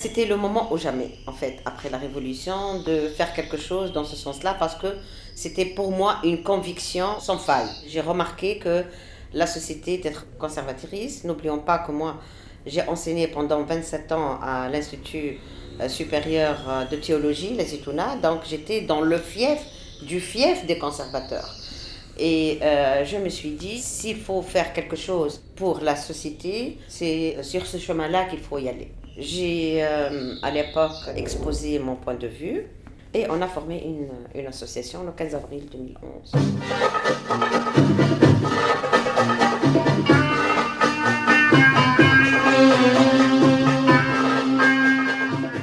C'était le moment ou jamais, en fait, après la Révolution, de faire quelque chose dans ce sens-là, parce que c'était pour moi une conviction sans faille. J'ai remarqué que la société était conservatrice. N'oublions pas que moi, j'ai enseigné pendant 27 ans à l'Institut euh, supérieur euh, de théologie, les Itouna, donc j'étais dans le fief du fief des conservateurs. Et euh, je me suis dit, s'il faut faire quelque chose pour la société, c'est sur ce chemin-là qu'il faut y aller. J'ai euh, à l'époque exposé mon point de vue et on a formé une, une association le 15 avril 2011.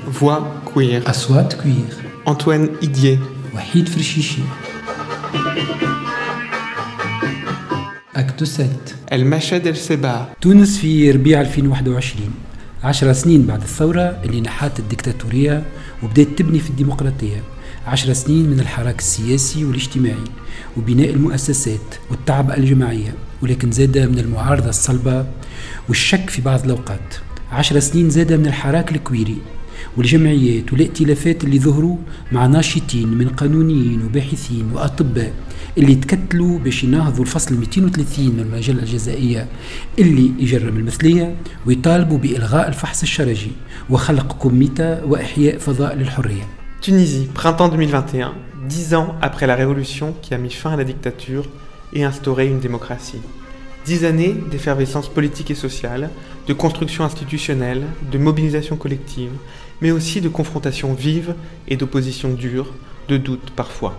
Voix queer. أصوات كوير Antoine Idier. وحيد فرشيشي أكتو ست El El Seba. تونس في ربيع 2021 عشر سنين بعد الثورة اللي نحات الدكتاتورية وبدأت تبني في الديمقراطية. عشر سنين من الحراك السياسي والاجتماعي وبناء المؤسسات والتعب الجماعية ولكن زاد من المعارضة الصلبة والشك في بعض الأوقات. عشر سنين زاد من الحراك الكويري والجمعيات والائتلافات اللي ظهروا مع ناشطين من قانونيين وباحثين وأطباء اللي تكتلوا باش يناهضوا الفصل 230 من المجلة الجزائية اللي يجرم المثلية ويطالبوا بإلغاء الفحص الشرجي وخلق كوميتا وإحياء فضاء للحرية Tunisie, printemps 2021, dix ans après la révolution qui a mis fin à la dictature et instauré une démocratie. Dix années d'effervescence politique et sociale, de construction institutionnelle, de mobilisation collective, mais aussi de confrontation vive et d'opposition dure, de doute parfois.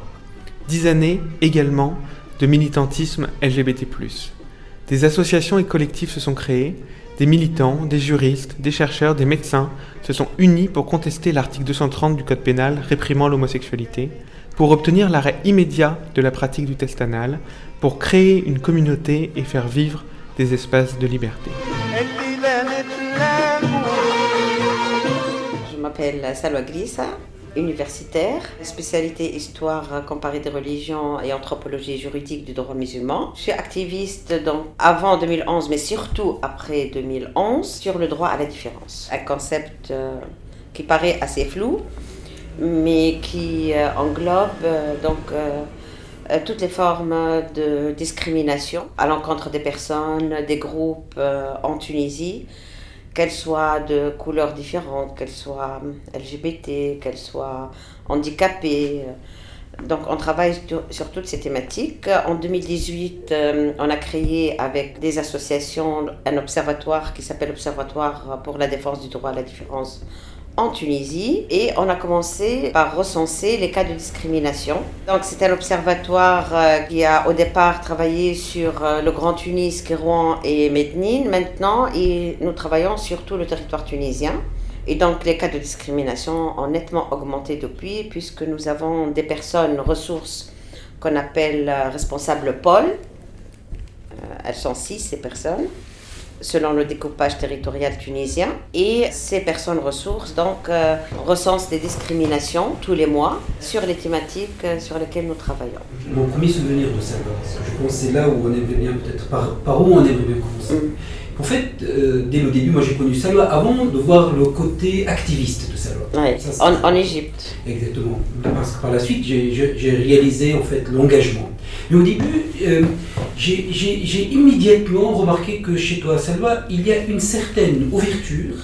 Dix années également de militantisme LGBT. Des associations et collectifs se sont créés, des militants, des juristes, des chercheurs, des médecins se sont unis pour contester l'article 230 du Code pénal réprimant l'homosexualité, pour obtenir l'arrêt immédiat de la pratique du test anal, pour créer une communauté et faire vivre des espaces de liberté. Je m'appelle Salwa Grissa, universitaire, spécialité histoire comparée des religions et anthropologie juridique du droit musulman. Je suis activiste donc avant 2011, mais surtout après 2011, sur le droit à la différence. Un concept euh, qui paraît assez flou, mais qui euh, englobe euh, donc euh, toutes les formes de discrimination à l'encontre des personnes, des groupes en Tunisie, qu'elles soient de couleurs différentes, qu'elles soient LGBT, qu'elles soient handicapées. Donc on travaille sur, toutes ces thématiques. En 2018, euh, on a créé avec des associations un observatoire qui s'appelle Observatoire pour la défense du droit à la différence en Tunisie et on a commencé par recenser les cas de discrimination. Donc c'est un observatoire euh, qui a au départ travaillé sur euh, le Grand Tunis, Kérouan et Mednine. Maintenant, nous travaillons sur tout le territoire tunisien. Et donc les cas de discrimination ont nettement augmenté depuis puisque nous avons des personnes ressources qu'on appelle euh, responsables pôles. Euh, elles sont six ces personnes selon le découpage territorial tunisien. Et ces personnes ressources donc euh, recensent des discriminations tous les mois sur les thématiques euh, sur lesquelles nous travaillons. Mon premier souvenir de ça, parce que je pense que c'est là où on aimerait bien peut-être par, par où on aimerait bien commencer. Mm. En fait, euh, dès le début, moi j'ai connu Salwa avant de voir le côté activiste de Salwa. Ouais, Ça, en, en Égypte. Exactement. Parce que par la suite, j'ai réalisé en fait l'engagement. Mais au début, euh, j'ai immédiatement remarqué que chez toi, Salwa, il y a une certaine ouverture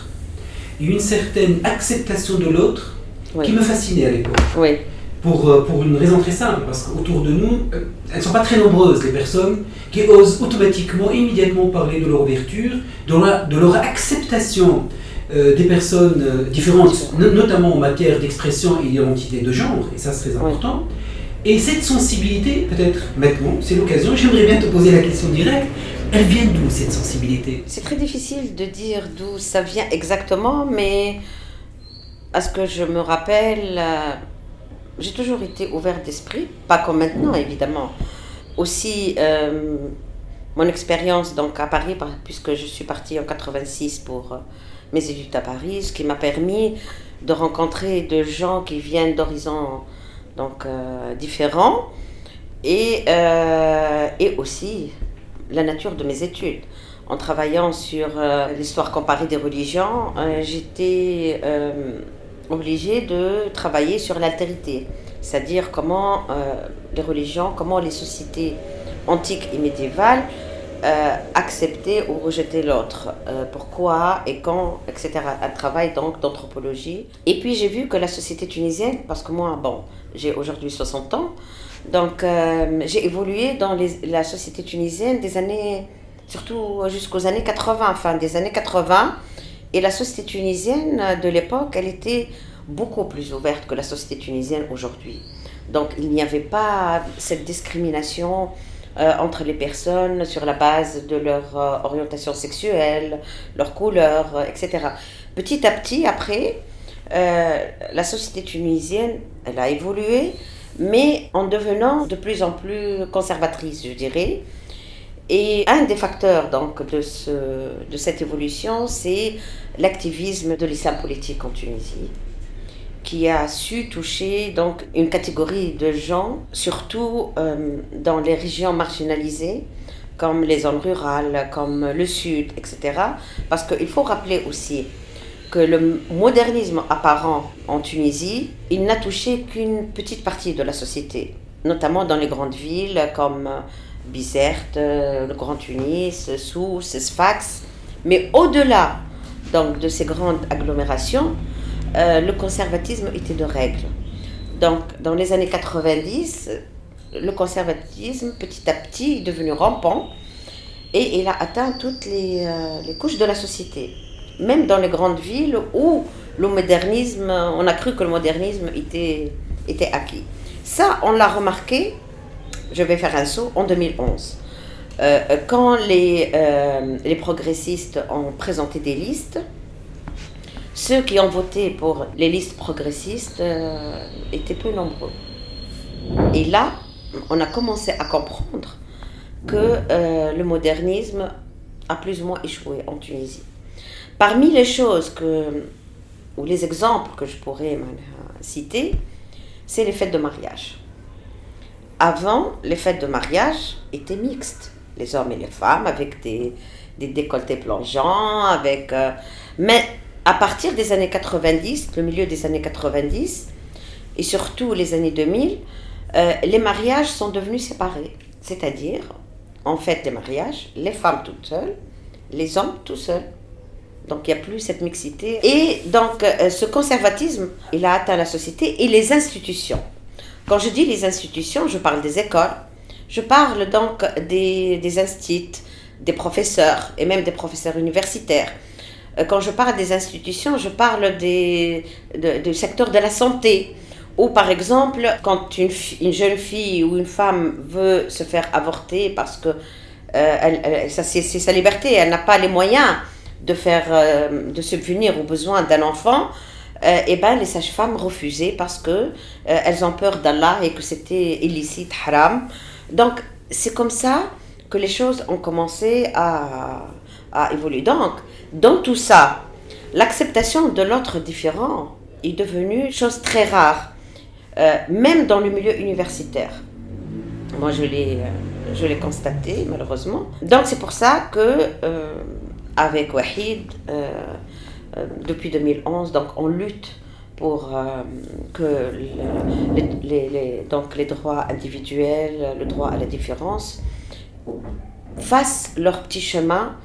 et une certaine acceptation de l'autre Oui. qui me fascinait à l'époque. Oui, Pour, euh, pour une raison très simple, parce qu'autour de nous, euh, elles ne sont pas très nombreuses, les personnes qui osent automatiquement, immédiatement parler de leur ouverture, de leur, de leur acceptation euh, des personnes euh, différentes, no- notamment en matière d'expression et d'identité de genre, et ça c'est très important. Et cette sensibilité, peut-être maintenant, c'est l'occasion, j'aimerais bien te poser la question directe, elle vient d'où cette sensibilité? C'est très difficile de dire d'où ça vient exactement, mais à ce que je me rappelle, euh, j'ai toujours été ouverte d'esprit, pas comme maintenant évidemment. Aussi, euh, mon expérience donc à Paris, par- puisque je suis partie en 86 pour euh, mes études à Paris, ce qui m'a permis de rencontrer de gens qui viennent d'horizons donc euh, différents et, euh, et aussi la nature de mes études. en travaillant sur l'histoire comparée des religions, j'étais obligée de travailler sur l'altérité, c'est-à-dire comment les religions, comment les sociétés antiques et médiévales euh, accepter ou rejeter l'autre, euh, pourquoi et quand, etc. Un travail donc d'anthropologie. Et puis j'ai vu que la société tunisienne, parce que moi, bon, j'ai aujourd'hui 60 ans, donc euh, j'ai évolué dans la société tunisienne des années, surtout jusqu'aux années 80, fin des années 80. Et la société tunisienne de l'époque, elle était beaucoup plus ouverte que la société tunisienne aujourd'hui. Donc il n'y avait pas cette discrimination euh, entre les personnes sur la base de leur euh, orientation sexuelle, leur couleur, euh, etc. Petit à petit, après, la société tunisienne, elle a évolué, mais en devenant de plus en plus conservatrice, je dirais. Et un des facteurs donc de, ce, de cette évolution, c'est l'activisme de l'islam politique en Tunisie qui a su toucher donc une catégorie de gens, surtout euh, dans les régions marginalisées, comme les zones rurales, comme le sud, etc. Parce qu'il faut rappeler aussi que le modernisme apparent en Tunisie, il n'a touché qu'une petite partie de la société, notamment dans les grandes villes comme Bizerte, le Grand Tunis, Sousse, Sfax. Mais au-delà donc, de ces grandes agglomérations, euh, le conservatisme était de règle. Donc, dans les années 90, le conservatisme, petit à petit, est devenu rampant et il a atteint toutes les, euh, les, couches de la société. Même dans les grandes villes où le modernisme, on a cru que le modernisme était, était acquis. Ça, on l'a remarqué, je vais faire un saut, en 2011. Euh, quand les, les progressistes ont présenté des listes, ceux qui ont voté pour les listes progressistes euh, étaient peu nombreux. Et là, on a commencé à comprendre que euh, le modernisme a plus ou moins échoué en Tunisie. Parmi les choses que, ou les exemples que je pourrais citer, c'est les fêtes de mariage. Avant, les fêtes de mariage étaient mixtes, les hommes et les femmes, avec des, des décolletés plongeants, avec... Euh, mais à partir des années 90, le milieu des années 90, et surtout les années 2000, euh, les mariages sont devenus séparés. C'est-à-dire, en fait, les mariages, les femmes toutes seules, les hommes tout seuls. Donc il n'y a plus cette mixité. Et donc euh, ce conservatisme, il a atteint la société et les institutions. Quand je dis les institutions, je parle des écoles, je parle donc des, des instituts, des professeurs et même des professeurs universitaires. Euh, quand je parle des institutions, je parle du secteur de la santé. Ou par exemple, quand une, une, jeune fille ou une femme veut se faire avorter parce que euh, c'est, sa liberté, elle n'a pas les moyens de, faire, euh, de subvenir aux besoins d'un enfant, et eh ben, les sages-femmes refusaient parce que elles ont peur d'Allah et que c'était illicite, haram. Donc c'est comme ça que les choses ont commencé à, à évoluer. Donc, dans tout ça, l'acceptation de l'autre différent est devenue chose très rare, euh, même dans le milieu universitaire. Moi, je l'ai, euh, je l'ai constaté, malheureusement. Donc, c'est pour ça que, euh, avec Wahid, depuis 2011, donc, on lutte pour que les, donc les droits individuels, le droit à la différence, fassent leur petit chemin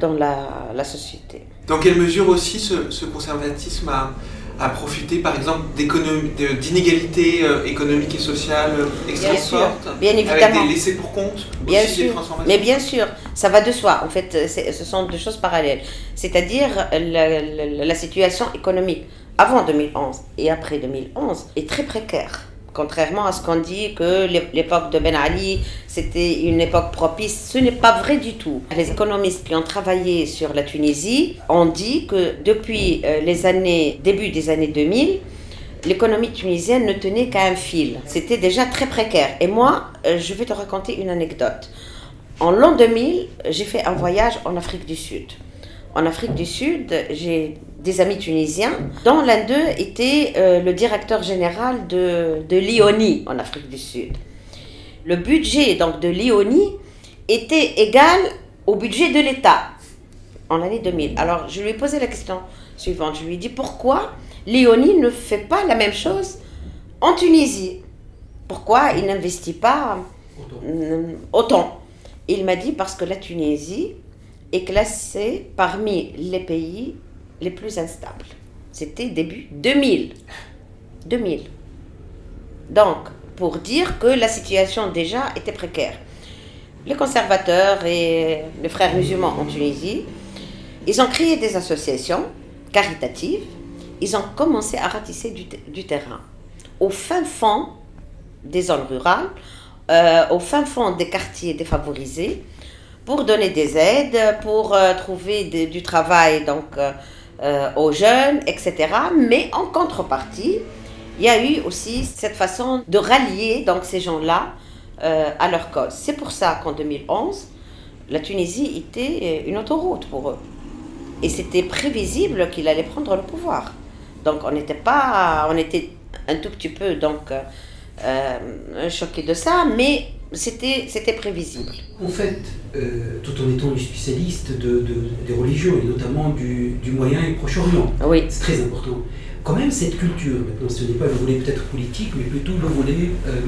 dans la, la, société. Dans quelle mesure aussi ce, ce conservatisme a, a, profité, par exemple, d'inégalités euh, économiques et sociales extrêmement fortes Bien évidemment. Avec des laissés pour compte Bien sûr. Mais bien sûr, ça va de soi. En fait, ce sont deux choses parallèles. C'est-à-dire la, la, la situation économique avant 2011 et après 2011 est très précaire contrairement à ce qu'on dit que l'époque de Ben Ali, c'était une époque propice, ce n'est pas vrai du tout. Les économistes qui ont travaillé sur la Tunisie ont dit que depuis euh, les années, début des années 2000, l'économie tunisienne ne tenait qu'à un fil. C'était déjà très précaire. Et moi, euh, je vais te raconter une anecdote. En l'an 2000, j'ai fait un voyage en Afrique du Sud. En Afrique du Sud, j'ai des amis tunisiens, dont l'un d'eux était euh, le directeur général de, de l'IONI en Afrique du Sud. Le budget donc de l'IONI était égal au budget de l'État en l'année 2000. Alors, je lui ai posé la question suivante. Je lui ai dit pourquoi Léonie ne fait pas la même chose en Tunisie? Pourquoi il n'investit pas autant, Il m'a dit parce que la Tunisie est classée parmi les pays les plus instables. C'était début 2000. 2000. Donc, pour dire que la situation déjà était précaire. Les conservateurs et les frères musulmans en Tunisie, ils ont créé des associations caritatives, ils ont commencé à ratisser du, terrain. Au fin fond des zones rurales, euh, au fin fond des quartiers défavorisés, pour donner des aides, pour euh, trouver du travail donc, euh, aux jeunes, etc. Mais en contrepartie, il y a eu aussi cette façon de rallier donc, ces gens-là à leur cause. C'est pour ça qu'en 2011, la Tunisie était une autoroute pour eux. Et c'était prévisible qu'il allait prendre le pouvoir. Donc on n'était pas, on était un tout petit peu donc euh, euh choqué de ça, mais c'était c'était prévisible. En fait, euh, tout en étant spécialiste de, des religions et notamment du, du Moyen et Proche-Orient, oui. c'est très important. Quand même cette culture, maintenant ce n'est pas le volet peut-être politique, mais plutôt le volet euh,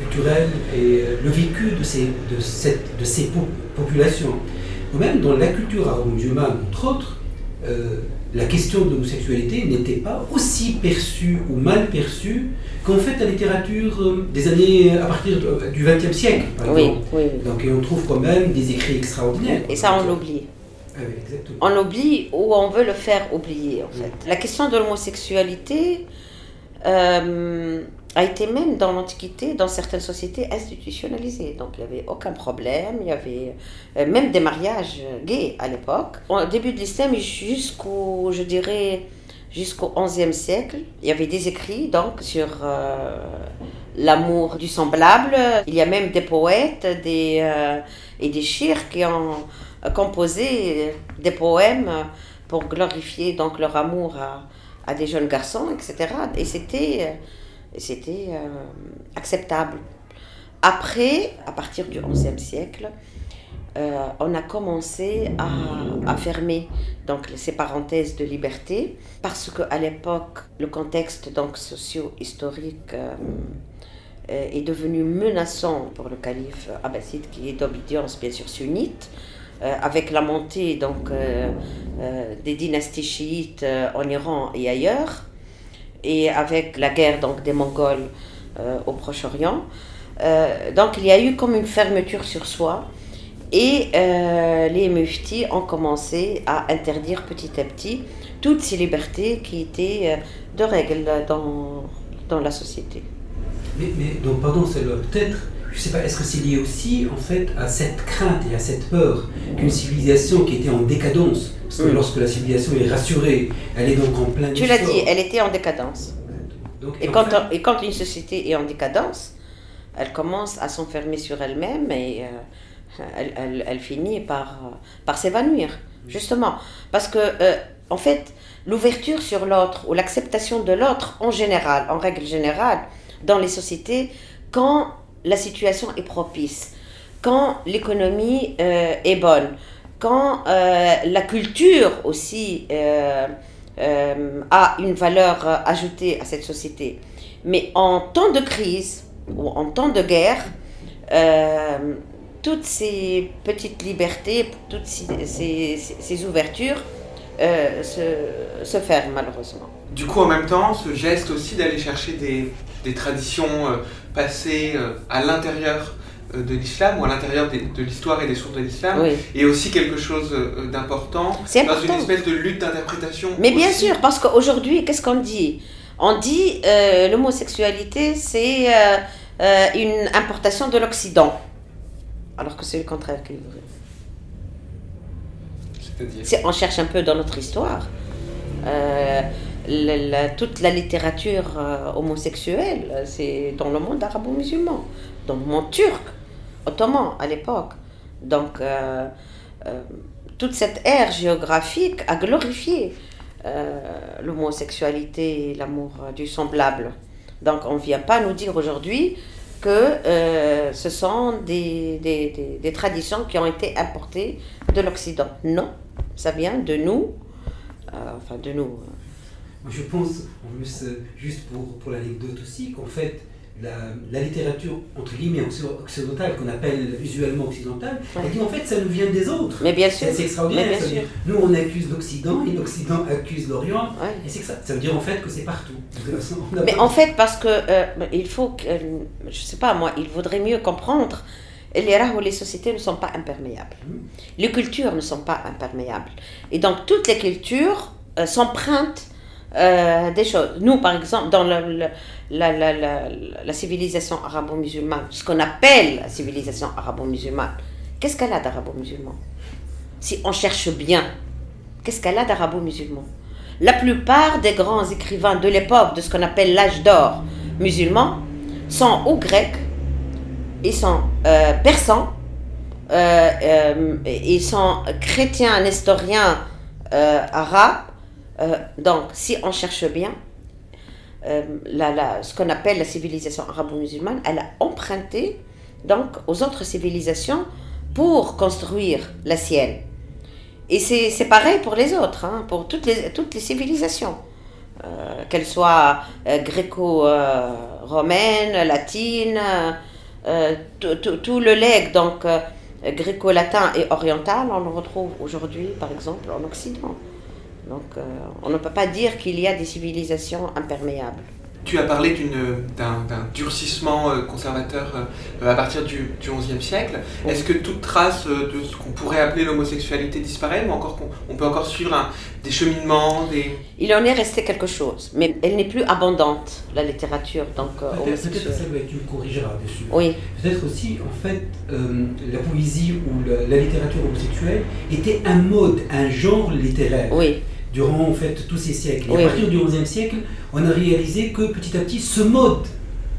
culturel et le vécu de ces, de cette, de ces populations même dans la culture arabo-musulmane, entre autres, euh, la question de l'homosexualité n'était pas aussi perçue ou mal perçue qu'en fait la littérature euh, des années à partir du XXe siècle, par exemple. Donc et on trouve quand même des écrits extraordinaires. Et ça, on l'oublie. Ah on oublie ou on veut le faire oublier, en fait. La question de l'homosexualité, euh, a été même dans l'Antiquité, dans certaines sociétés institutionnalisées. Donc il n'y avait aucun problème, il y avait euh, même des mariages gays à l'époque. Au début de l'islam jusqu'au, je dirais, jusqu'au XIe siècle, il y avait des écrits donc sur euh, l'amour du semblable. Il y a même des poètes des, euh, et des chirs qui ont composé des poèmes pour glorifier donc leur amour à, à des jeunes garçons, etc. Et c'était c'était euh, acceptable. Après, à partir du XIe siècle, euh, on a commencé à, fermer donc ces parenthèses de liberté parce qu'à l'époque, le contexte donc socio-historique euh, est devenu menaçant pour le calife abbasside qui est d'obédience bien sûr sunnite. avec la montée donc des dynasties chiites en Iran et ailleurs, et avec la guerre donc, des Mongols euh, au Proche-Orient. Euh, donc il y a eu comme une fermeture sur soi et euh, les muftis ont commencé à interdire petit à petit toutes ces libertés qui étaient de règle dans, dans la société. Mais, donc pardon, c'est peut-être je ne sais pas, est-ce que c'est lié aussi en fait à cette crainte et à cette peur qu'une civilisation qui était en décadence, parce que lorsque la civilisation est rassurée, elle est donc en plein Tu l'as dit, elle était en décadence. et, quand et quand une société est en décadence, elle commence à s'enfermer sur elle-même et euh, elle, elle, finit par, par s'évanouir, justement. Parce que, euh, en fait, l'ouverture sur l'autre ou l'acceptation de l'autre en général, en règle générale, dans les sociétés, quand la situation est propice, quand l'économie euh, est bonne, quand euh, la culture aussi euh, a une valeur ajoutée à cette société. Mais en temps de crise ou en temps de guerre, toutes ces petites libertés, toutes ces, ouvertures se, ferment malheureusement. Du coup, en même temps, ce geste aussi d'aller chercher des, traditions euh, passées euh, à l'intérieur euh, de l'islam ou à l'intérieur de l'histoire et des sources de l'islam et aussi quelque chose d'important dans une espèce de lutte d'interprétation. Mais bien sûr, parce qu'aujourd'hui, qu'est-ce qu'on dit? On dit euh, l'homosexualité, c'est une importation de l'Occident, alors que c'est le contraire qui est vrai. On cherche un peu dans notre histoire toute la littérature euh, homosexuelle, c'est dans le monde arabo-musulman, dans le monde turc, ottoman à l'époque. Donc, euh, euh, toute cette ère géographique a glorifié l'homosexualité et l'amour du semblable. Donc, on ne vient pas nous dire aujourd'hui que ce sont des, des, des, traditions qui ont été importées de l'Occident. Non, ça vient de nous, enfin de nous. Je pense, juste pour, pour l'anecdote aussi, qu'en fait, la, littérature, entre guillemets, occidentale, qu'on appelle usuellement occidentale, elle dit en fait ça nous vient des autres. Mais bien sûr. C'est extraordinaire. Nous, on accuse l'Occident et l'Occident accuse l'Orient. Et c'est ça. Ça veut dire en fait que c'est partout. Mais en fait, parce que euh, il faut que, euh, je sais pas moi, il vaudrait mieux comprendre les où les sociétés ne sont pas imperméables. Hum. Les cultures ne sont pas imperméables. Et donc toutes les cultures euh, s'empruntent des choses. Nous, par exemple, dans le la, la, la, la civilisation arabo-musulmane, ce qu'on appelle la civilisation arabo-musulmane, qu'est-ce qu'elle a d'arabo-musulman? Si on cherche bien, qu'est-ce qu'elle a d'arabo-musulman? La plupart des grands écrivains de l'époque, de ce qu'on appelle l'âge d'or musulman, sont ou grecs, ils sont euh, persans, euh, euh, ils sont chrétiens, nestoriens, arabes. donc, si on cherche bien, euh, la, ce qu'on appelle la civilisation arabo-musulmane, elle a emprunté donc aux autres civilisations pour construire la sienne. Et c'est pareil pour les autres, hein, pour toutes les, toutes les civilisations, euh, qu'elles soient euh, gréco-romaines, latines, tout le legs, donc gréco-latin et oriental, on le retrouve aujourd'hui par exemple en Occident. Donc euh, on ne peut pas dire qu'il y a des civilisations imperméables. Tu as parlé d'un durcissement euh, conservateur euh, à partir du, XIe siècle. Est-ce que toute trace de ce qu'on pourrait appeler l'homosexualité disparaît ou encore on peut encore suivre des cheminements des... Il en est resté quelque chose, mais elle n'est plus abondante, la littérature donc Peut-être que ça tu me corrigeras dessus. Oui. Peut-être aussi, en fait, la poésie ou la, la littérature homosexuelle était un mode, un genre littéraire. Oui durant en fait tous ces siècles. Et à partir du XIe siècle, on a réalisé que petit à petit, ce mode,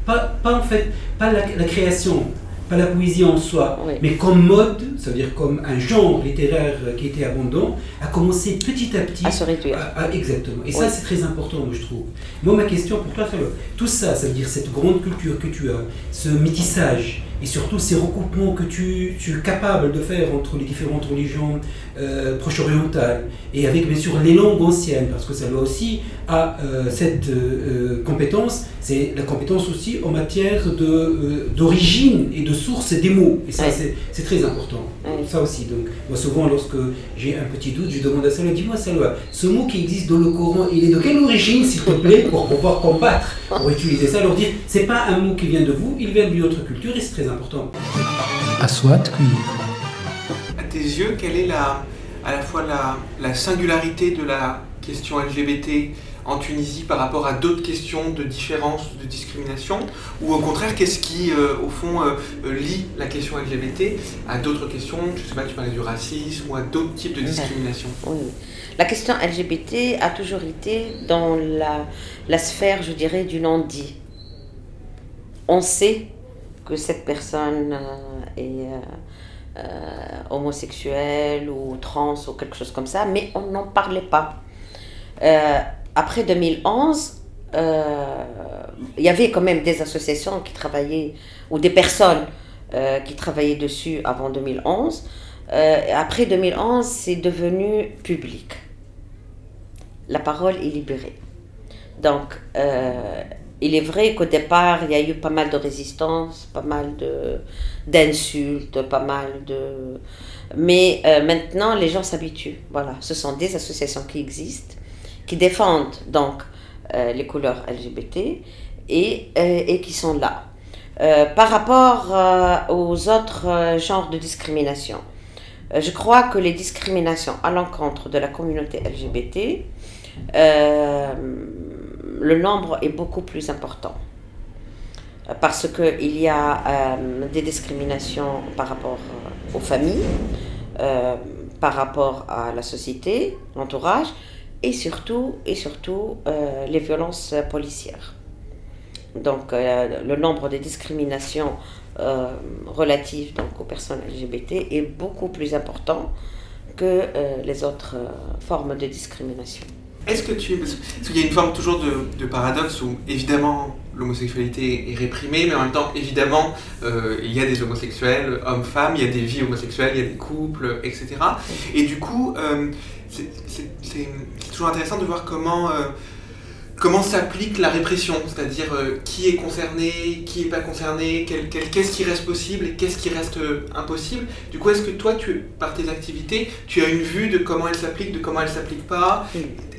pas, pas en fait, pas la, création, pas la poésie en soi, mais comme mode, c'est-à-dire comme un genre littéraire qui était abondant, a commencé petit à petit à se réduire. exactement. Et ça, c'est très important, je trouve. Moi, ma question pour toi, tout ça, ça veut dire cette grande culture que tu as, ce métissage, et surtout ces recoupements que tu, tu, es capable de faire entre les différentes religions euh, proche-orientales et avec bien sûr les langues anciennes, parce que ça doit aussi à euh, cette euh, compétence, c'est la compétence aussi en matière d'origine et de source des mots. Et ça, c'est très important. Ça aussi. Donc, moi, souvent, lorsque j'ai un petit doute, je demande à Salwa, dis-moi, Salwa, ce mot qui existe dans le Coran, il est de quelle origine, s'il te plaît, pour pouvoir combattre, pour utiliser ça, leur dire, c'est pas un mot qui vient de vous, il vient d'une autre culture et c'est très important. À soit À tes yeux, quelle est la, à la fois la, la singularité de la question LGBT en Tunisie par rapport à d'autres questions de différence, de discrimination? Ou au contraire, qu'est-ce qui, euh, au fond, euh, euh, lie la question LGBT à d'autres questions? Je ne sais pas, tu parlais du racisme ou à d'autres types de discrimination Oui. La question LGBT a toujours été dans la, la sphère, je dirais, du non-dit. On sait que cette personne est homosexuelle ou trans ou quelque chose comme ça, mais on n'en parlait pas après 2011, euh, il y avait quand même des associations qui travaillaient, ou des personnes euh, qui travaillaient dessus avant 2011. Euh, après 2011, c'est devenu public. La parole est libérée. Donc, il est vrai qu'au départ, il y a eu pas mal de résistance, pas mal d'insultes, pas mal de... Mais maintenant, les gens s'habituent. Voilà, ce sont des associations qui existent qui défendent donc euh, les couleurs LGBT et, euh, et qui sont là. Euh, par rapport aux autres genres de discrimination, je crois que les discriminations à l'encontre de la communauté LGBT, le nombre est beaucoup plus important. Parce qu'il y a des discriminations par rapport aux familles, par rapport à la société, l'entourage, et surtout, euh, les violences policières. Donc euh, le nombre de discriminations euh, relatives aux personnes LGBT est beaucoup plus important que les autres formes de discrimination. Est-ce que tu... Parce qu'il y a une forme toujours de, paradoxe où, évidemment, l'homosexualité est réprimée, mais en même temps, évidemment, euh, il y a des homosexuels, hommes-femmes, il y a des vies homosexuelles, il y a des couples, etc. Et du coup, euh, c'est toujours intéressant de voir comment... Euh, comment s'applique la répression, c'est-à-dire euh, qui est concerné, qui n'est pas concerné, qu'est-ce qui reste possible et qu'est-ce qui reste euh, impossible? Du coup, est-ce que toi, tu, par tes activités, tu as une vue de comment elle s'applique, de comment elle s'applique pas,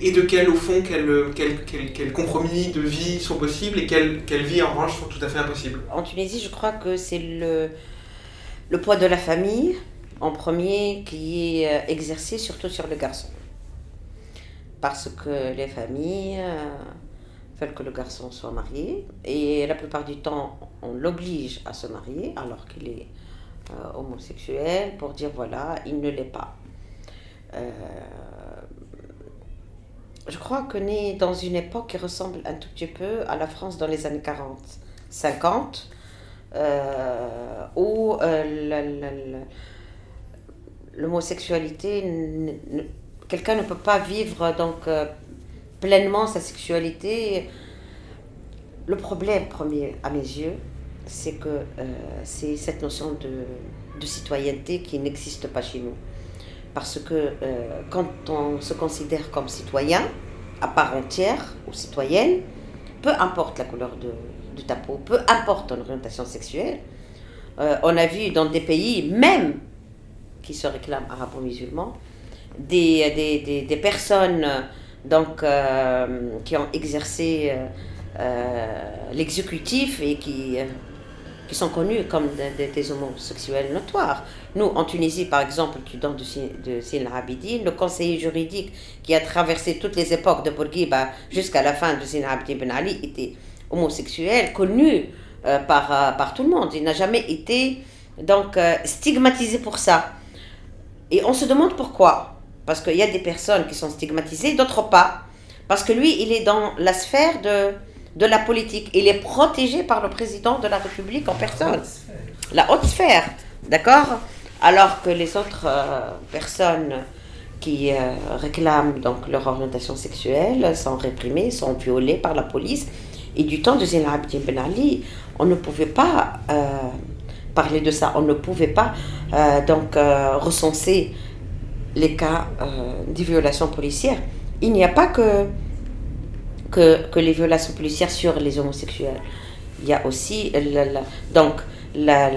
et de quels, au fond, quels compromis de vie sont possibles et quelles vies, en revanche, sont tout à fait impossibles? En Tunisie, je crois que c'est le, le poids de la famille, en premier, qui est euh, exercé surtout sur le garçon parce que les familles euh, veulent que le garçon soit marié et la plupart du temps on l'oblige à se marier alors qu'il est euh, homosexuel pour dire voilà il ne l'est pas. Euh, je crois qu'on est dans une époque qui ressemble un tout petit peu à la France dans les années 40, 50, où l'homosexualité quelqu'un ne peut pas vivre euh, pleinement sa sexualité. Le problème premier à mes yeux, c'est que euh, c'est cette notion de, de, citoyenneté qui n'existe pas chez nous. Parce que euh, quand on se considère comme citoyen, à part entière ou citoyenne, peu importe la couleur de, de ta peau, peu importe ton orientation sexuelle, on a vu dans des pays, même qui se réclament arabo-musulmans, des, des, personnes donc, euh, qui ont exercé euh, euh, l'exécutif et qui, qui sont connus comme des, homosexuels notoires. Nous, en Tunisie, par exemple, qui donne de, Sin Abidine, le conseiller juridique qui a traversé toutes les époques de Bourguiba jusqu'à la fin de Sin Abidine Ben Ali était homosexuel, connu par, par tout le monde. Il n'a jamais été donc stigmatisé pour ça. Et on se demande pourquoi. Parce qu'il y a des personnes qui sont stigmatisées, d'autres pas. Parce que lui, il est dans la sphère de, de la politique. Il est protégé par le président de la République en personne. La haute sphère. D'accord? Alors que les autres euh, personnes qui euh, réclament donc leur orientation sexuelle sont réprimées, sont violées par la police. Et du temps de Zainab Abidine Ben Ali, on ne pouvait pas euh, parler de ça. On ne pouvait pas donc recenser les cas euh, de violations policières. Il n'y a pas que, que, que, les violations policières sur les homosexuels. Il y a aussi, donc, la,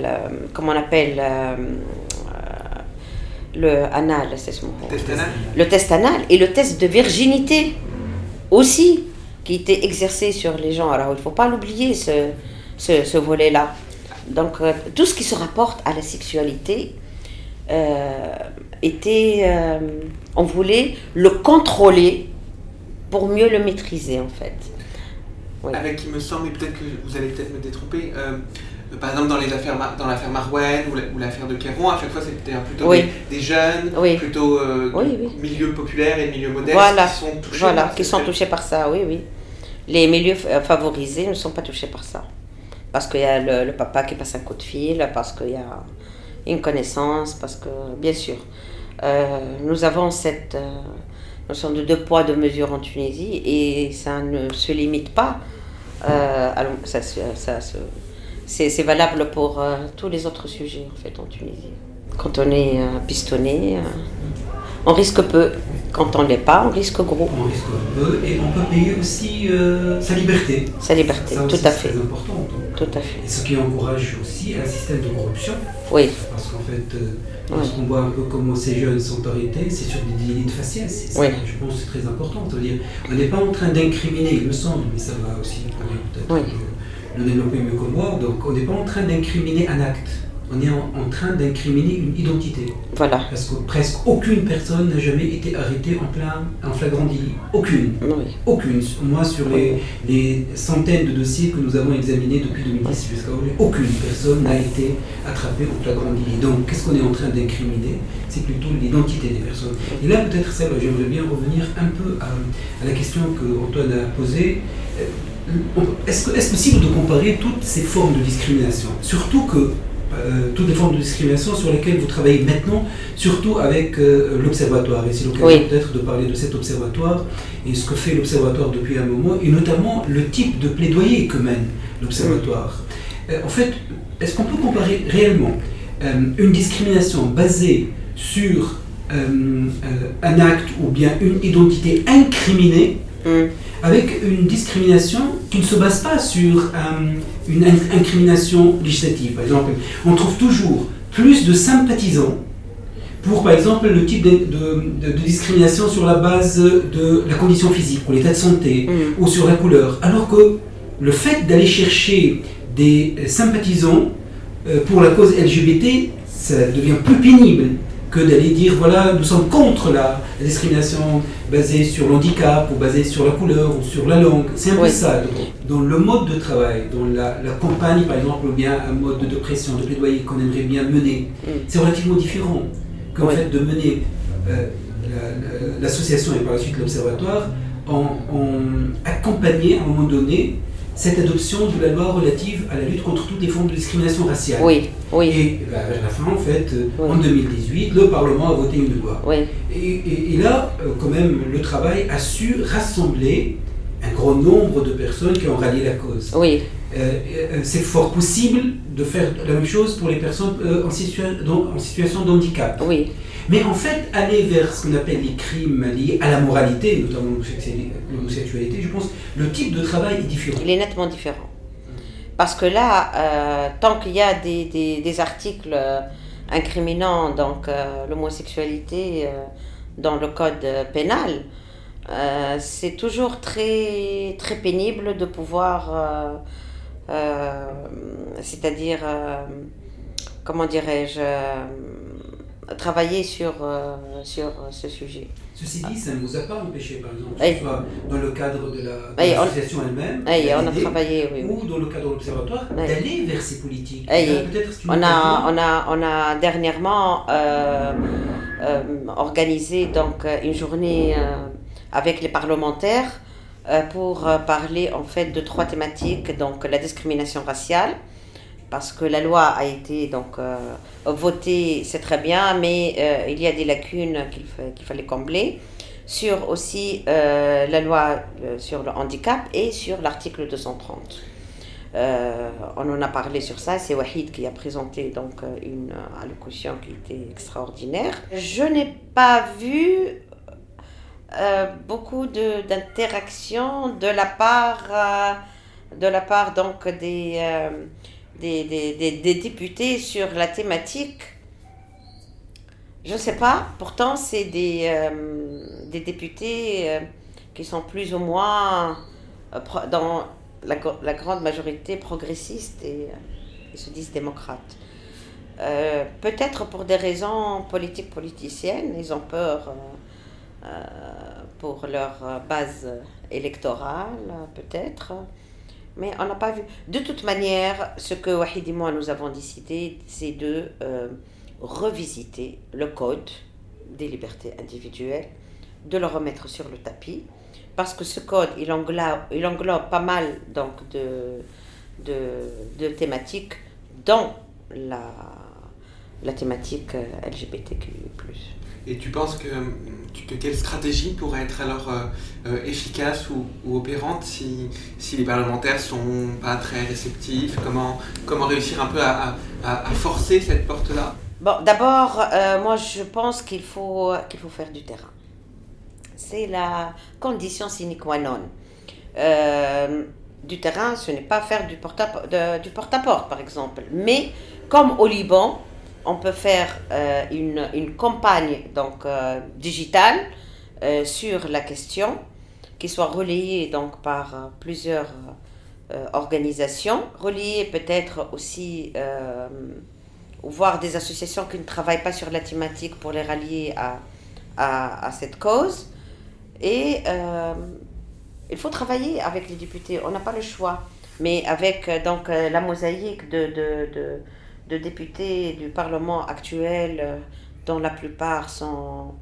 comment on appelle, euh, le anal, c'est ce mot. Le test anal et le test de virginité aussi, qui était exercé sur les gens. Alors, il ne faut pas l'oublier, ce, ce, ce volet-là. Donc, euh, tout ce qui se rapporte à la sexualité, euh, était, euh, on voulait le contrôler pour mieux le maîtriser en fait. Avec, il me semble, et peut-être que vous allez peut-être me détromper, euh, par exemple dans les affaires dans l'affaire Marouane ou l'affaire de Kéron, à chaque fois c'était plutôt des, jeunes, plutôt milieux populaires et milieux modestes qui sont touchés voilà, par qui sont touchés par ça, oui, oui. Les milieux favorisés ne sont pas touchés par ça. Parce qu'il y a le, le, papa qui passe un coup de fil, parce qu'il y a une connaissance, parce que, bien sûr, euh, nous avons cette euh, notion de deux poids, deux mesures en Tunisie, et ça ne se limite pas. Euh, ça, ça, c'est valable pour tous les autres sujets, en fait, en Tunisie. Quand on est pistonné, on risque peu. Quand on ne l'est pas, on risque gros. On risque peu et on peut payer aussi sa liberté. Sa liberté, tout à fait. C'est important. Tout à fait. Et ce qui encourage aussi un système de corruption. Oui. Parce qu'en fait, euh, lorsqu'on voit un peu comment ces jeunes sont arrêtés, c'est sur des délits de faciès. Oui. Je pense que c'est très important. dire on n'est pas en train d'incriminer, il me semble, mais ça va aussi peut-être le développer mieux que moi. Donc, on n'est pas en train d'incriminer un acte on est en, train d'incriminer une identité. Voilà. Parce que presque aucune personne n'a jamais été arrêtée en plein, en flagrant délit. Aucune. Aucune. Moi, sur les, centaines de dossiers que nous avons examinés depuis 2010 jusqu'à aujourd'hui, aucune personne n'a été attrapée en flagrant délit. Donc, qu'est-ce qu'on est en train d'incriminer? C'est plutôt l'identité des personnes. Et là, peut-être, ça, j'aimerais bien revenir un peu à, la question que Antoine a posée. Euh, est-ce est possible de comparer toutes ces formes de discrimination? Surtout que toutes les formes de discrimination sur lesquelles vous travaillez maintenant, surtout avec l'Observatoire. Et c'est l'occasion peut-être de parler de cet Observatoire et ce que fait l'Observatoire depuis un moment, et notamment le type de plaidoyer que mène l'Observatoire. en fait, est-ce qu'on peut comparer réellement une discrimination basée sur un acte ou bien une identité incriminée. Avec une discrimination qui ne se base pas sur euh, une incrimination législative. Par exemple, on trouve toujours plus de sympathisants pour, par exemple, le type de, discrimination sur la base de la condition physique, ou l'état de santé, mm. ou sur la couleur. Alors que le fait d'aller chercher des sympathisants euh, pour la cause LGBT, ça devient plus pénible que d'aller dire voilà, nous sommes contre la, discrimination basée sur l'handicap ou basée sur la couleur ou sur la langue. C'est un peu ça. Dans le mode de travail, dans la, campagne par exemple, ou bien un mode de pression, de plaidoyer qu'on aimerait bien mener, mm. c'est relativement différent qu'en fait de mener euh, l'association et par la suite l'observatoire en, en accompagner à un moment donné cette adoption de la loi relative à la lutte contre toutes les formes de discrimination raciale. Oui, oui. Et bah, à la fin, en fait, en 2018, le Parlement a voté une loi. Oui. Et, là, euh, quand même, le travail a su rassembler un grand nombre de personnes qui ont rallié la cause. Oui. Euh, euh, c'est fort possible de faire la même chose pour les personnes en, en, situation de handicap. Oui. Mais en fait, aller vers ce qu'on appelle les crimes liés à la moralité, notamment l'homosexualité, je pense le type de travail est différent. Il est nettement différent. Parce que là, euh, tant qu'il y a des, articles euh, incriminant euh, l'homosexualité dans le code pénal, c'est toujours très, très pénible de pouvoir, c'est-à-dire, comment dirais-je, travailler sur, euh, sur euh, ce sujet. Ceci dit, ça ne vous a pas empêché, par exemple, que ce soit dans le cadre de l'association elle-même, on a travaillé, ou dans le cadre de l'Observatoire, d'aller vers ces politiques. On a, on, a, on a dernièrement euh, organisé donc, une journée avec les parlementaires pour parler en fait de trois thématiques, donc la discrimination raciale, parce que la loi a été donc euh, votée, c'est très bien, mais euh, il y a des lacunes qu'il fallait combler sur aussi euh, la loi sur le handicap et sur l'article 230. on en a parlé sur ça, c'est Wahid qui a présenté donc une allocution qui était extraordinaire. Je n'ai pas vu beaucoup d'interactions de, de, la part de la part donc des des, députés sur la thématique. Je ne sais pas, pourtant c'est des, euh, des députés euh, qui sont plus ou moins euh, dans la, la, grande majorité progressistes et ils se disent démocrates. Peut-être pour des raisons politiques politiciennes, ils ont peur pour leur base électorale, peut-être. Mais on n'a pas vu. De toute manière, ce que Wahid et moi nous avons décidé, c'est de euh, revisiter le code des libertés individuelles, de le remettre sur le tapis, parce que ce code, il englobe, il englobe pas mal donc, de, de, de thématiques, dont la, la thématique euh, LGBTQ. Et tu penses que, que, quelle stratégie pourrait être alors euh, euh, efficace ou, opérante si, si les parlementaires sont pas très réceptifs? Comment, comment réussir un peu à, à, forcer cette porte-là? Bon, d'abord, euh, moi je pense qu'il faut, qu'il faut faire du terrain. C'est la condition sine qua non. du terrain, ce n'est pas faire du porte-à-porte, du porte -à -porte, par exemple. Mais comme au Liban, on peut faire euh, une, une, campagne donc, euh, digitale euh, sur la question qui soit relayée donc, par plusieurs organisations, relayée peut-être aussi, voir des associations qui ne travaillent pas sur la thématique pour les rallier à, à, cette cause. Et il faut travailler avec les députés, on n'a pas le choix. Mais avec donc, la mosaïque de, de de députés du Parlement actuel, euh, dont la plupart sont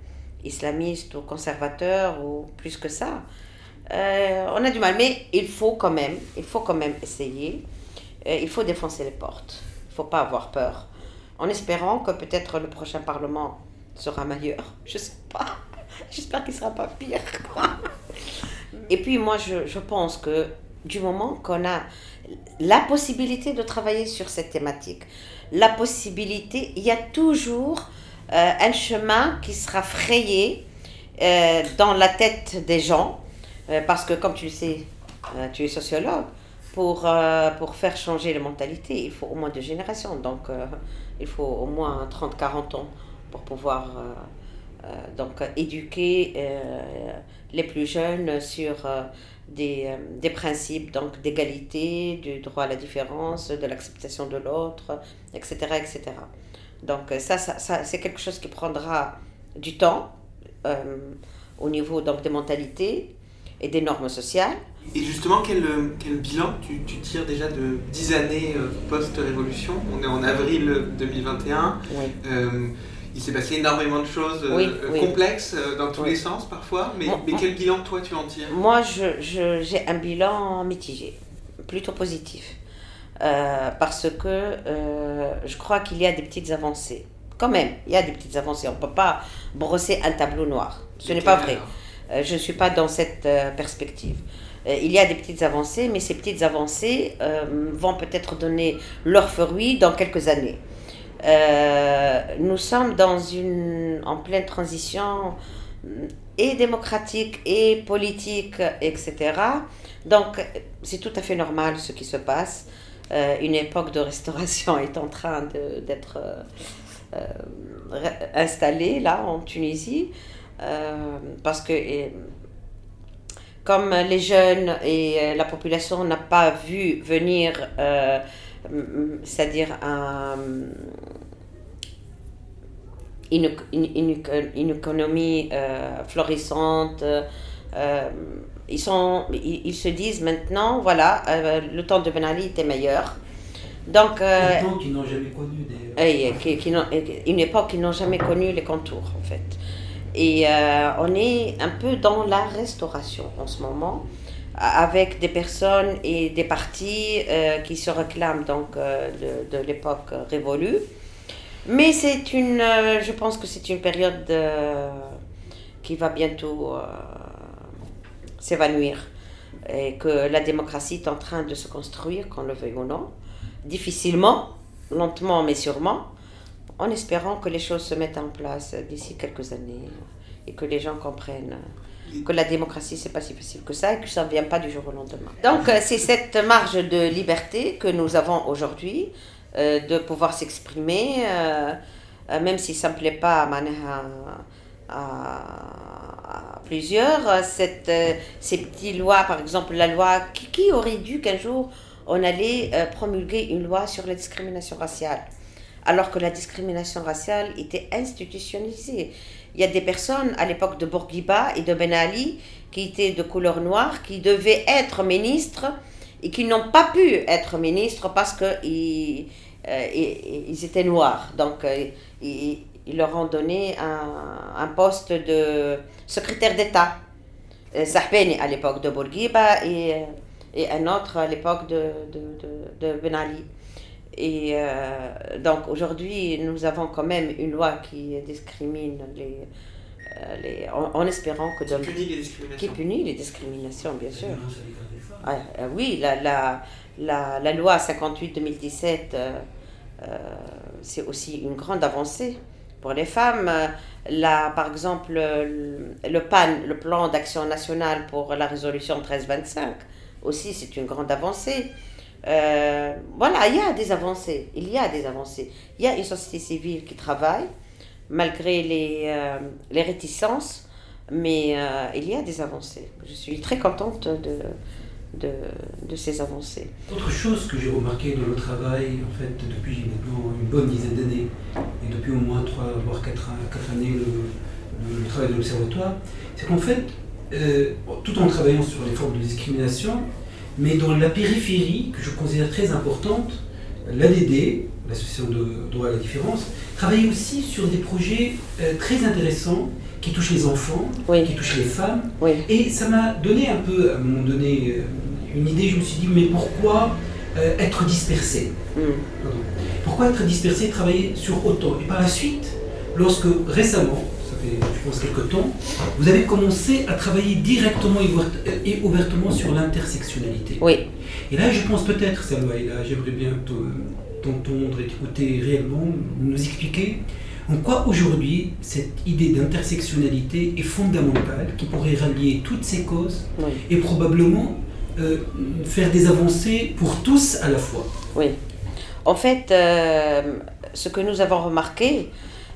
islamistes ou conservateurs ou plus que ça. Euh, on a du mal, mais il faut quand même, il faut quand même essayer. Euh, il faut défoncer les portes. Il faut pas avoir peur. En espérant que peut-être le prochain Parlement sera meilleur. Je sais pas. J'espère qu'il sera pas pire. Et puis moi, je, je pense que du moment qu'on a la possibilité de travailler sur cette thématique, la possibilité, il y a toujours euh, un chemin qui sera frayé euh, dans la tête des gens, euh, parce que comme tu le sais, tu es sociologue, pour, pour faire changer les mentalités, il faut au moins deux générations, donc il faut au moins 30-40 ans pour pouvoir donc, éduquer les plus jeunes sur des, des, principes donc d'égalité, du droit à la différence, de l'acceptation de l'autre, etc., etc. Donc ça, ça, c'est quelque chose qui prendra du temps euh, au niveau donc, des mentalités et des normes sociales. Et justement, quel, quel bilan tu, tu, tires déjà de 10 années euh, post-révolution? On est en avril 2021. Euh, il s'est passé énormément de choses complexes dans tous les sens parfois, mais, mais, quel bilan toi tu en tires? Moi, j'ai je, j'ai un bilan mitigé, plutôt positif. Euh, parce que euh, je crois qu'il y a des petites avancées. Quand même, il y a des petites avancées. On ne peut pas brosser un tableau noir. Ce n'est pas vrai. Euh, je ne suis pas dans cette perspective. il y a des petites avancées, mais ces petites avancées vont peut-être donner leurs fruits dans quelques années. Nous sommes dans une, en pleine transition et démocratique et politique, etc. Donc, c'est tout à fait normal ce qui se passe. Euh, une époque de restauration est en train d'être euh, euh, installée là en Tunisie, parce que comme les jeunes et la population n'a pas vu venir, c'est-à-dire une, une, économie florissante, ils, sont, ils, se disent maintenant, voilà, euh, le temps de Ben Ali était meilleur. Donc, euh, qu'ils n'ont jamais connu des... qui, qui une époque qu'ils n'ont jamais connu les contours, en fait. Et euh, on est un peu dans la restauration en ce moment, avec des personnes et des partis qui se réclament donc de, de l'époque révolue. Mais c'est une, je pense que c'est une période qui va bientôt s'évanouir et que la démocratie est en train de se construire, qu'on le veuille ou non, difficilement, lentement mais sûrement, en espérant que les choses se mettent en place d'ici quelques années et que les gens comprennent que la démocratie c'est pas si facile que ça et que ça ne vient pas du jour au lendemain. Donc euh, c'est cette marge de liberté que nous avons aujourd'hui euh, de pouvoir s'exprimer, euh, même si ça ne plaît pas à, plusieurs, cette, ces petites lois, par exemple la loi, qui, aurait dû qu'un jour on allait promulguer une loi sur la discrimination raciale, alors que la discrimination raciale était institutionnalisée. Il y a des personnes à l'époque de Bourguiba et de Ben Ali qui étaient de couleur noire, qui devaient être ministres et qui n'ont pas pu être ministres parce qu'ils ils étaient noirs. Donc, ils, ils leur ont donné un, un poste de secrétaire d'État. Euh, Zahbeni à l'époque de Bourguiba et, et un autre à l'époque de, de, de, Ben Ali. Et euh, donc aujourd'hui, nous avons quand même une loi qui discrimine les. Euh, les en, espérant que. Qui punit les discriminations. Qui punit les discriminations, bien sûr. Ah, oui, la, la, la, la loi 58-2017, c'est aussi une grande avancée pour les femmes. Là, par exemple, le PAN, le plan d'action national pour la résolution 1325, aussi c'est une grande avancée. Euh, voilà, il y a des avancées, il y a des avancées. Il y a une société civile qui travaille, malgré les, euh, les réticences, mais euh, il y a des avancées. Je suis très contente de, de, de, ces avancées. Autre chose que j'ai remarqué dans le travail, en fait, depuis maintenant une bonne dizaine d'années, et depuis au moins trois voire quatre, années le, le, travail de l'Observatoire, c'est qu'en fait, tout en travaillant sur les formes de discrimination, mais dans la périphérie, que je considère très importante, l'ADD, l'Association de droit à la différence, travaille aussi sur des projets euh, très intéressants qui touchent les enfants, qui touchent les femmes. Et ça m'a donné un peu, à un moment donné, euh, une idée. Je me suis dit, mais pourquoi euh, être dispersé? Mm. Pourquoi être dispersé, travailler sur autant? Et par la suite, lorsque récemment, je pense quelques temps, vous avez commencé à travailler directement et ouvert- et ouvertement sur l'intersectionnalité. Oui. Et là, je pense peut-être, Salwa, et là, j'aimerais bien te- t'entendre et t'écouter réellement, nous expliquer en quoi aujourd'hui cette idée d'intersectionnalité est fondamentale, qui pourrait rallier toutes ces causes Oui. et probablement euh, faire des avancées pour tous à la fois. Oui. En fait, euh, ce que nous avons remarqué,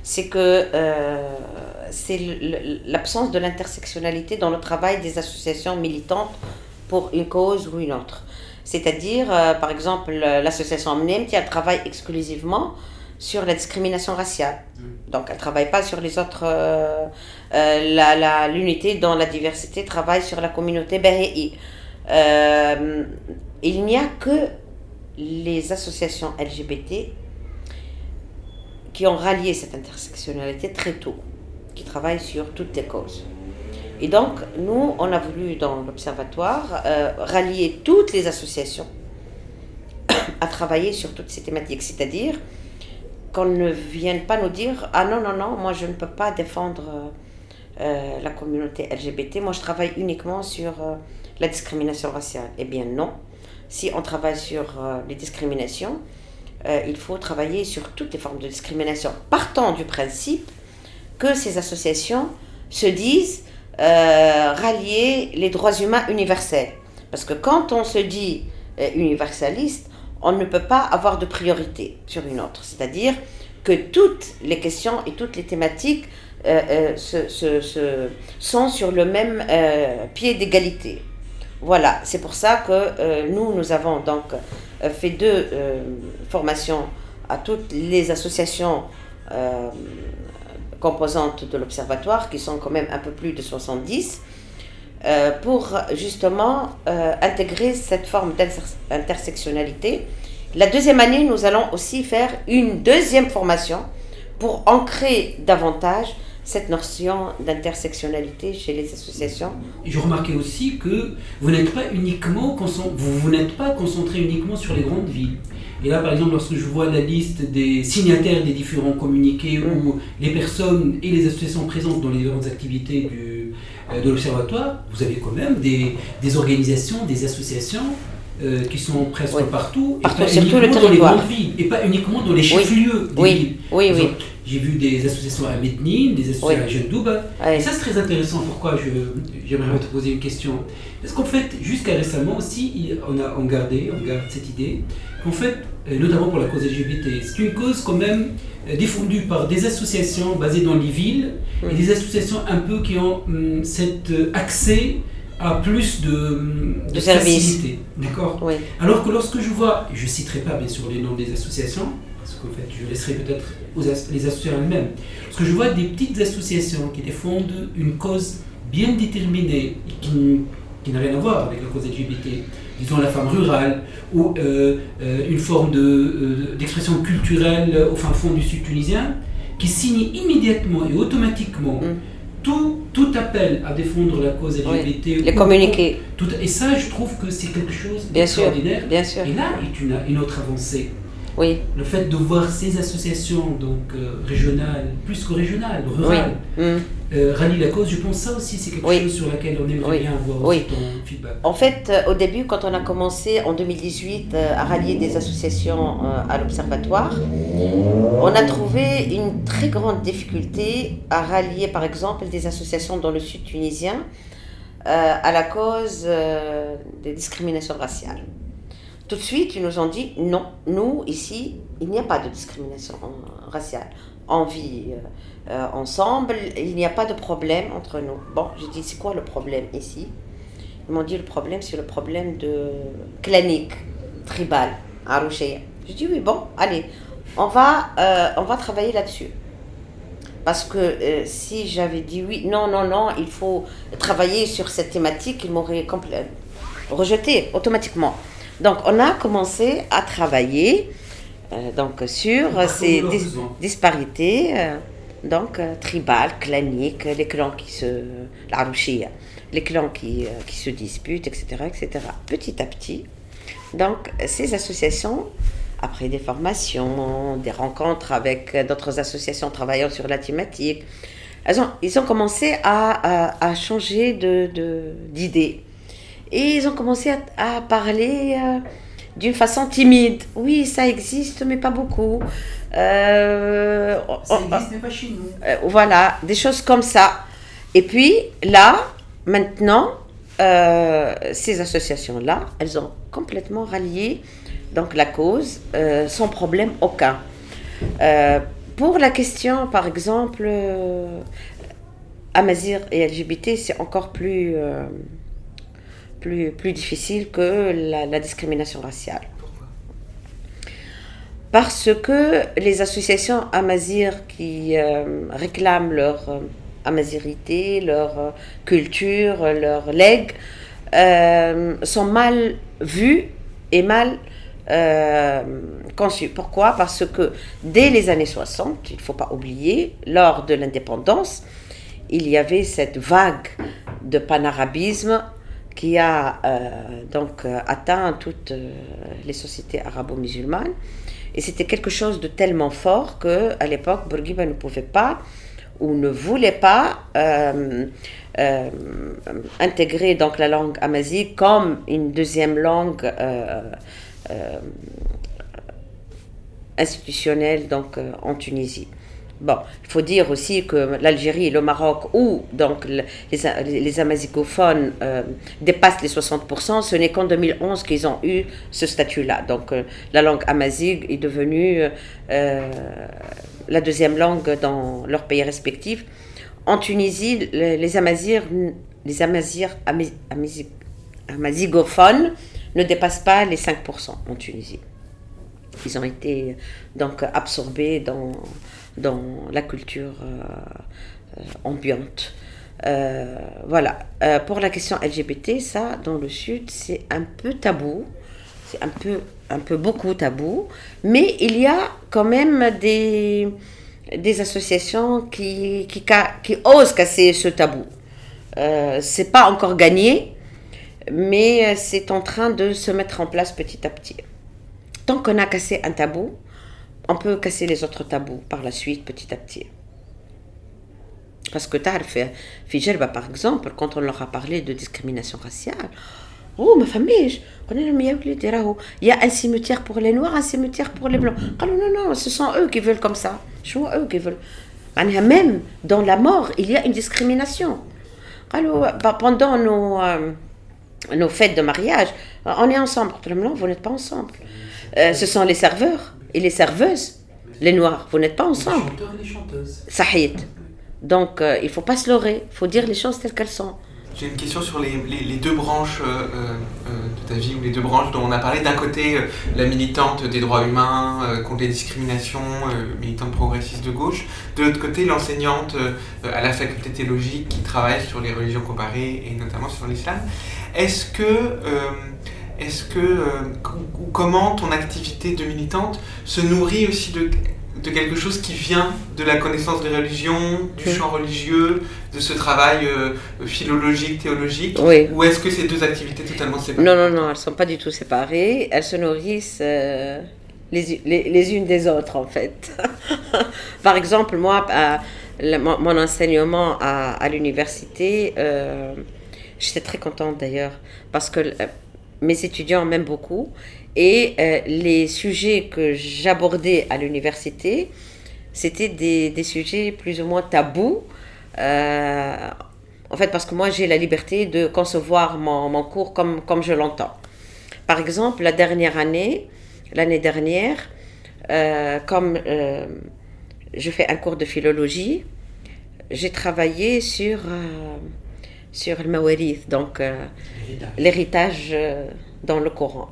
c'est que euh, c'est l'absence de l'intersectionnalité dans le travail des associations militantes pour une cause ou une autre. C'est-à-dire, euh, par exemple, l'association MNEM qui elle travaille exclusivement sur la discrimination raciale. Donc, elle ne travaille pas sur les autres. euh, euh, la- la- L'unité dans la diversité travaille sur la communauté. Euh, il n'y a que les associations LGBT qui ont rallié cette intersectionnalité très tôt, qui travaillent sur toutes les causes. Et donc, nous, on a voulu, dans l'Observatoire, euh, rallier toutes les associations à travailler sur toutes ces thématiques. C'est-à-dire qu'on ne vienne pas nous dire Ah non, non, non, moi je ne peux pas défendre euh, la communauté LGBT, moi je travaille uniquement sur euh, la discrimination raciale. Eh bien, non. Si on travaille sur les discriminations, il faut travailler sur toutes les formes de discrimination, partant du principe que ces associations se disent euh, rallier les droits humains universels. Parce que quand on se dit euh, universaliste, on ne peut pas avoir de priorité sur une autre. C'est-à-dire que toutes les questions et toutes les thématiques euh, se- sont sur le même pied d'égalité. Voilà, c'est pour ça que nous, nous avons donc fait deux formations à toutes les associations composantes de l'Observatoire, qui sont quand même un peu plus de 70, euh, pour justement euh, intégrer cette forme d'intersectionnalité. La deuxième année, nous allons aussi faire une deuxième formation pour ancrer davantage cette notion d'intersectionnalité chez les associations. Je remarquais aussi que vous n'êtes pas uniquement vous, vous n'êtes pas concentré uniquement sur les grandes villes. Et là, par exemple, lorsque je vois la liste des signataires des différents communiqués Mm. ou les personnes et les associations présentes dans les différentes activités du, euh, de l'Observatoire, vous avez quand même des, des organisations, des associations euh, qui sont presque Oui. partout, Partout, et pas sur tout le uniquement dans les grandes villes, et pas uniquement dans les chefs-lieux des Oui, villes. oui, oui. J'ai vu des associations à Medellin, des associations Oui. à Jendouba, et ça, c'est très intéressant. Pourquoi j'aimerais te poser une question? Parce qu'en fait, jusqu'à récemment aussi, on a on gardé, on garde cette idée, qu'en fait, notamment pour la cause LGBT, c'est une cause quand même euh, défendue par des associations basées dans les villes et des associations un peu qui ont hum, cet euh, accès à plus de, hum, De facilité. D'accord Oui. alors que lorsque je vois, je ne citerai pas bien sûr les noms des associations, parce qu'en fait je laisserai peut-être aux as- les associations elles-mêmes, parce que je vois des petites associations qui défendent une cause bien déterminée, et qui, qui n'a rien à voir avec la cause LGBT, disons la femme rurale, ou euh, euh, une forme de, euh, d'expression culturelle au fin fond du sud tunisien, qui signe immédiatement et automatiquement Mm. tout, tout appel à défendre la cause LGBT. Les ou- communiqués, tout- et ça, je trouve que c'est quelque chose bien sûr, d'extraordinaire. bien sûr. Et là est une, une autre avancée. Oui, Le fait de voir ces associations donc euh, régionales, plus que régionales, oui. rurales, Mm. euh, rallient la cause, je pense que ça aussi c'est quelque Oui. chose sur laquelle on aimerait Oui. bien avoir Oui. ton feedback. En fait, euh, au début, quand on a commencé en 2018 euh, à rallier des associations à l'Observatoire, on a trouvé une très grande difficulté à rallier, par exemple, des associations dans le sud tunisien à la cause des discriminations raciales. Tout de suite, ils nous ont dit non, nous, ici, il n'y a pas de discrimination raciale. On vit euh, euh, ensemble, il n'y a pas de problème entre nous. Bon, j'ai dit, c'est quoi le problème ici? Ils m'ont dit, le problème, c'est le problème de clanique, tribal, à Roucheya. J'ai dit, oui, bon, allez, on va, euh, on va travailler là-dessus. Parce que si j'avais dit oui, non, non, non, il faut travailler sur cette thématique, ils m'auraient rejeté automatiquement. Donc, on a commencé à travailler euh, donc, sur Par ces dis- disparités euh, donc, euh, tribales, claniques, les clans qui se. la les clans qui, euh, qui se disputent, etc., etc. Petit à petit, Donc, ces associations, après des formations, des rencontres avec d'autres associations travaillant sur la thématique, elles ont, ils ont commencé à, à, changer. De, d'idées et ils ont commencé à, parler euh, d'une façon timide. Oui, ça existe, mais pas beaucoup. Euh, ça existe, mais pas chez nous. Euh, voilà, des choses comme ça. Et puis, là, maintenant, ces associations-là, elles ont complètement rallié donc la cause, sans problème aucun. Pour la question, par exemple, Amazir et LGBT, c'est encore plus, plus, difficile que la, discrimination raciale. Parce que les associations Amazir qui réclament leur amazirité, leur culture, leur legs, sont mal vues et mal euh, conçu. Pourquoi? Parce que dès les années 60, il ne faut pas oublier, lors de l'indépendance, il y avait cette vague de panarabisme qui a euh, donc euh, atteint toutes les sociétés arabo-musulmanes. Et c'était quelque chose de tellement fort que à l'époque, Bourguiba ne pouvait pas ou ne voulait pas intégrer donc la langue amazique comme une deuxième langue euh, institutionnelle donc, euh, en Tunisie. Bon, il faut dire aussi que l'Algérie et le Maroc, où donc les, les amazigophones euh, dépassent les 60%, ce n'est qu'en 2011 qu'ils ont eu ce statut-là. Donc la langue amazigh est devenue la deuxième langue dans leurs pays respectifs. En Tunisie, les, les amazirs, les amazirs, amazigophones ne dépassent pas les 5% en Tunisie. Ils ont été donc absorbés dans, dans la culture euh, euh, ambiante. Euh, voilà. pour la question LGBT, ça, dans le Sud, c'est un peu tabou. C'est un peu, un peu beaucoup tabou. Mais il y a quand même des, des associations qui, qui, osent casser ce tabou. Euh, c'est pas encore gagné, mais euh, c'est en train de se mettre en place petit à petit. Tant qu'on a cassé un tabou, on peut casser les autres tabous par la suite, petit à petit. Parce que fait Fijelba par exemple, quand on leur a parlé de discrimination raciale, oh ma famille, il y a un cimetière pour les noirs, un cimetière pour les blancs. non, non, non, ce sont eux qui veulent comme ça. Ce sont eux qui veulent. Même dans la mort, il y a une discrimination. Alors, bah, pendant nos. Euh, nos fêtes de mariage, on est ensemble. Vous n'êtes pas ensemble. Euh, ce sont les serveurs et les serveuses, les noirs. Vous n'êtes pas ensemble. Les chanteurs et les chanteuses. Sahid. Donc, euh, il ne faut pas se leurrer. Il faut dire les choses telles qu'elles sont. J'ai une question sur les, les, deux branches euh, de ta vie, ou les deux branches dont on a parlé. D'un côté, la militante des droits humains contre les discriminations, militante progressiste de gauche. De l'autre côté, l'enseignante à la faculté théologique qui travaille sur les religions comparées et notamment sur l'islam. Est-ce que, euh, est-ce que euh, comment ton activité de militante se nourrit aussi de, de, quelque chose qui vient de la connaissance des religions, du champ religieux, de ce travail euh, philologique, théologique oui. Ou est-ce que ces deux activités totalement séparées? Non, non, non, elles ne sont pas du tout séparées. Elles se nourrissent les, les, les, unes des autres, en fait. Par exemple, moi, mon, enseignement à, à l'université J'étais très contente d'ailleurs parce que euh, mes étudiants m'aiment beaucoup et euh, les sujets que j'abordais à l'université, c'était des, sujets plus ou moins tabous. Euh, en fait, parce que moi, j'ai la liberté de concevoir mon, cours comme, comme je l'entends. Par exemple, la dernière année, l'année dernière, comme je fais un cours de philologie, j'ai travaillé sur sur le mawarith, donc euh, l'héritage euh, dans le Coran.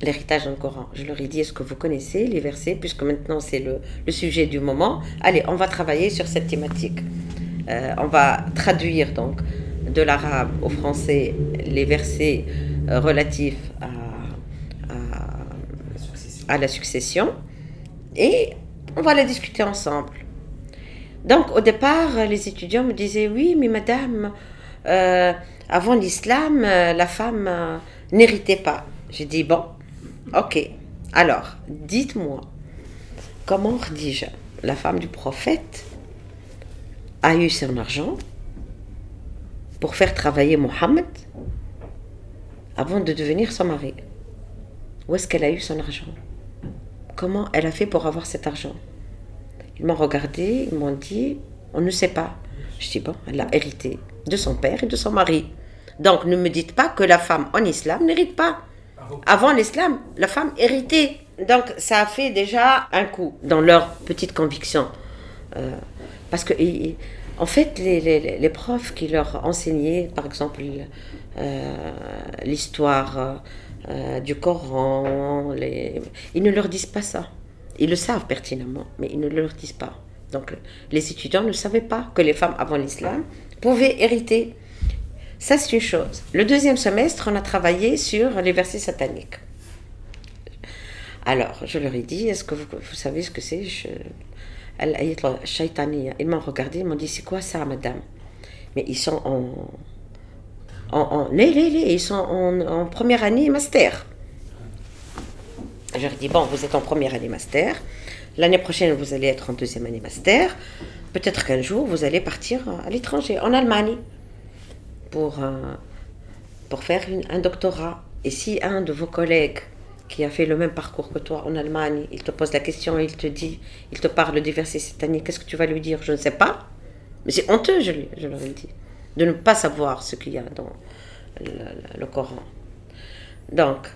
L'héritage dans le Coran. Je leur ai dit, est-ce que vous connaissez les versets, puisque maintenant c'est le, le, sujet du moment. Allez, on va travailler sur cette thématique. Euh, on va traduire donc de l'arabe au français les versets relatifs à, à, à la succession et on va les discuter ensemble. Donc au départ, les étudiants me disaient oui, mais madame, euh, avant l'islam, euh, la femme euh, n'héritez pas. J'ai dit, bon, ok. Alors, dites-moi, comment Khadija, la femme du prophète, a eu son argent pour faire travailler Mohammed avant de devenir son mari? Où est-ce qu'elle a eu son argent? Comment elle a fait pour avoir cet argent? Ils m'ont regardé, ils m'ont dit, on ne sait pas. Je dis, bon, elle a hérité de son père et de son mari. Donc ne me dites pas que la femme en islam n'hérite pas. Avant l'islam, la femme héritait. Donc ça a fait déjà un coup dans leur petite conviction. Euh, parce que, en fait, les, profs qui leur enseignaient, par exemple, euh, l'histoire euh, du Coran, ils ne leur disent pas ça. Ils le savent pertinemment, mais ils ne leur disent pas. Donc les étudiants ne savaient pas que les femmes avant l'islam pouvaient hériter. Ça, c'est une chose. Le deuxième semestre, on a travaillé sur les versets sataniques. Alors, je leur ai dit, est-ce que vous, savez ce que c'est? Ils m'ont regardé, ils m'ont dit, c'est quoi ça, madame? Mais ils sont en... en, ils sont en, première année master. Je leur ai dit, bon, vous êtes en première année master. L'année prochaine, vous allez être en deuxième année master. Peut-être qu'un jour, vous allez partir à l'étranger, en Allemagne, pour, euh, pour faire un doctorat. Et si un de vos collègues qui a fait le même parcours que toi en Allemagne, il te pose la question, il te dit, il te parle des versets sataniques, qu'est-ce que tu vas lui dire? Je ne sais pas. Mais c'est honteux, je, je leur ai dit, de ne pas savoir ce qu'il y a dans le, le Coran. Donc,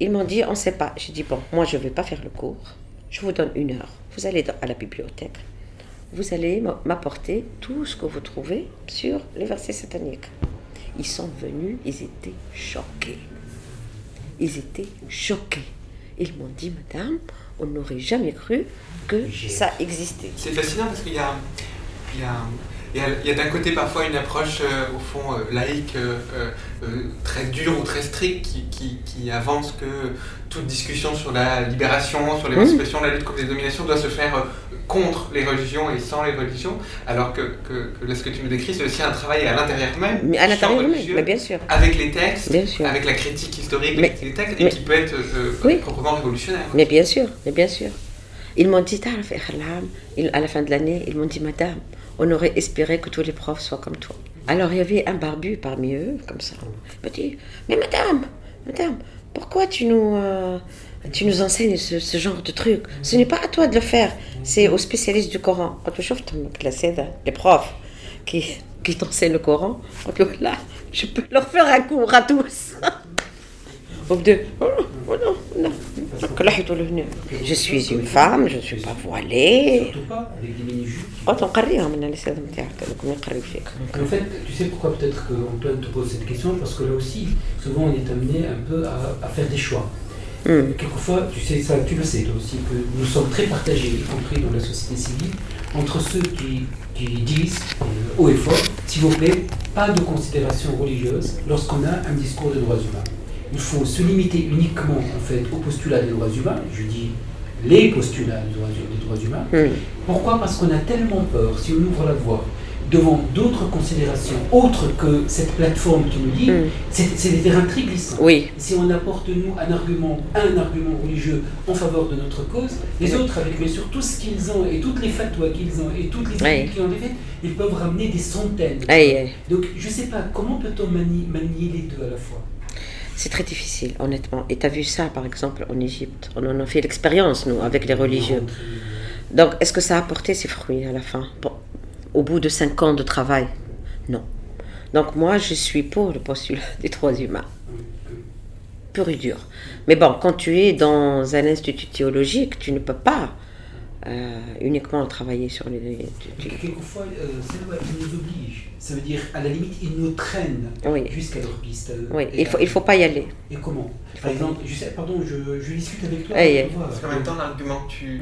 ils m'ont dit, on ne sait pas. J'ai dit, bon, moi, je ne vais pas faire le cours. Je vous donne une heure. Vous allez à la bibliothèque. Vous allez m'apporter tout ce que vous trouvez sur les versets sataniques. Ils sont venus, ils étaient choqués. Ils étaient choqués. Ils m'ont dit, madame, on n'aurait jamais cru que ça existait. C'est fascinant parce qu'il y a, il y a il y a, d'un côté parfois une approche euh, au fond euh, laïque euh, très dure ou très stricte qui, qui, avance que toute discussion sur la libération, sur l'émancipation, la lutte contre les dominations doit se faire contre les religions et sans les religions, alors que, que, ce que tu me décris, c'est aussi un travail à l'intérieur même, mais à l'intérieur même, mais bien sûr, avec les textes, avec la critique historique des textes, et qui peut être proprement révolutionnaire. Mais bien sûr, mais bien sûr. Ils m'ont dit, à la fin de l'année, ils m'ont dit, Madame, on aurait espéré que tous les profs soient comme toi. Alors il y avait un barbu parmi eux, comme ça. Il m'a dit, mais madame, madame, pourquoi tu nous, euh, tu nous enseignes ce, genre de truc? Ce n'est pas à toi de le faire, c'est aux spécialistes du Coran. Quand tu les profs qui, qui t'enseignent le Coran, là, je peux leur faire un cours à tous. Je suis une femme, je ne suis pas voilée. Surtout pas avec des mini-jupes. En fait, tu sais pourquoi peut-être qu'Antoine te pose cette question? Parce que là aussi, souvent on est amené un peu à, faire des choix. Hmm. Quelquefois, tu sais ça, tu le sais toi aussi, que nous sommes très partagés, y compris dans la société civile, entre ceux qui, qui disent euh, haut et fort, s'il vous plaît, pas de considération religieuse lorsqu'on a un discours de droits humains il faut se limiter uniquement en fait au postulat des droits humains, je dis les postulats des droits, humains. Pourquoi Parce qu'on a tellement peur, si on ouvre la voie devant d'autres considérations autres que cette plateforme qui nous dit, c'est des terrains très glissants. Oui. Si on apporte nous un argument, un argument religieux en faveur de notre cause, les autres, avec bien sûr tout ce qu'ils ont et toutes les fatwas qu'ils ont et toutes les idées qu'ils ont fait, ils peuvent ramener des centaines. Donc je ne sais pas, comment peut-on manier les deux à la fois? C'est très difficile, honnêtement. Et tu as vu ça, par exemple, en Égypte? On en a fait l'expérience, nous, avec les religieux. Donc, est-ce que ça a apporté ses fruits à la fin? Au bout de cinq ans de travail Non. Donc, moi, je suis pour le postulat des droits humains. Pur et dur. Mais bon, quand tu es dans un institut théologique, tu ne peux pas euh, uniquement travailler sur les. Quelquefois, euh, nous oblige. Ça veut dire, à la limite, ils nous traînent jusqu'à leur piste. Oui, il ne faut, il faut pas y aller. Et comment Par exemple, je sais, pardon, je, je, discute avec toi. Parce qu'en même temps, l'argument que tu,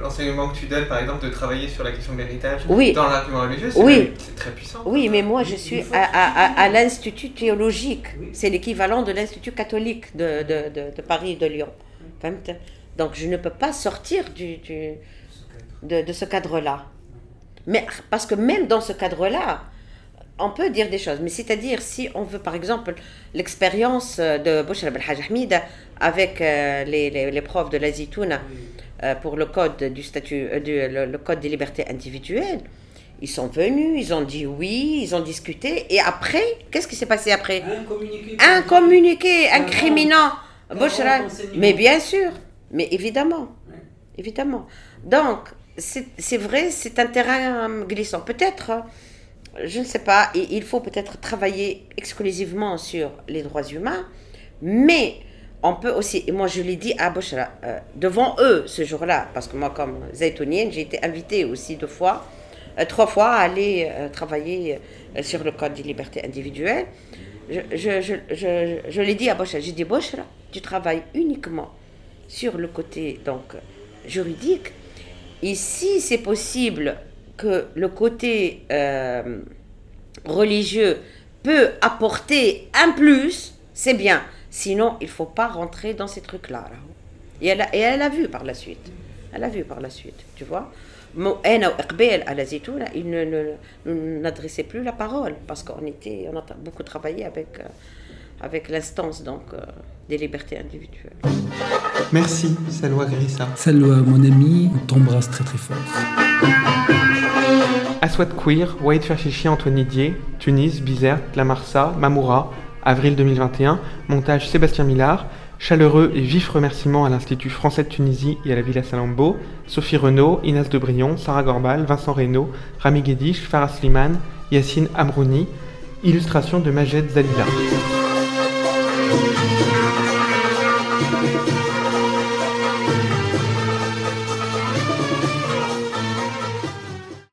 l'enseignement que tu donnes, par exemple, de travailler sur la question de l'héritage dans l'argument religieux, c'est très puissant. Oui, mais moi, je suis à, à, à, l'Institut théologique. C'est l'équivalent de l'Institut catholique de, de, de, de, Paris et de Lyon. Donc, je ne peux pas sortir du, du de, ce cadre-là. Mais parce que même dans ce cadre-là, on peut dire des choses, mais c'est-à-dire si on veut par exemple l'expérience de Bouchra Belhaj Hamida avec euh, les, les, les, profs de la Zitouna euh, pour le code du statut, euh, du, le, le, code des libertés individuelles, ils sont venus, ils ont dit oui, ils ont discuté, et après, qu'est-ce qui s'est passé après? Un communiqué. Un communiqué incriminant Bouchra. Mais bien sûr, mais évidemment, évidemment. Donc, c'est vrai, c'est un terrain glissant. Peut-être je ne sais pas, et il faut peut-être travailler exclusivement sur les droits humains, mais on peut aussi, et moi je l'ai dit à Bouchra, euh, devant eux ce jour-là, parce que moi comme Zaytounienne, j'ai été invitée aussi deux fois, euh, trois fois à aller euh, travailler euh, sur le code des libertés individuelles. Je, je, je, je, je l'ai dit à Bouchra, j'ai dit Bouchra, tu travailles uniquement sur le côté donc juridique, si c'est possible que le côté euh, religieux peut apporter un plus, c'est bien. Sinon, il faut pas rentrer dans ces trucs-là. Et elle, a, vu par la suite. Elle a vu par la suite, tu vois. il ne n'adressait plus la parole parce qu'on était, on a beaucoup travaillé avec, euh, avec l'instance donc euh, des libertés individuelles. Merci, Salwa Grissa. Salwa, mon ami, on t'embrasse très très fort. Aswad Queer, Wade Ferchichi, Antoine Didier, Tunis, Bizerte, La Marsa, Mamoura, avril 2021, montage Sébastien Millard, chaleureux et vifs remerciements à l'Institut français de Tunisie et à la Villa Salambo, Sophie Renaud, Inès Debrion, Sarah Gorbal, Vincent Reynaud, Rami Guédiche, Farah Slimane, Yacine Amrouni, illustration de Majed Zalila.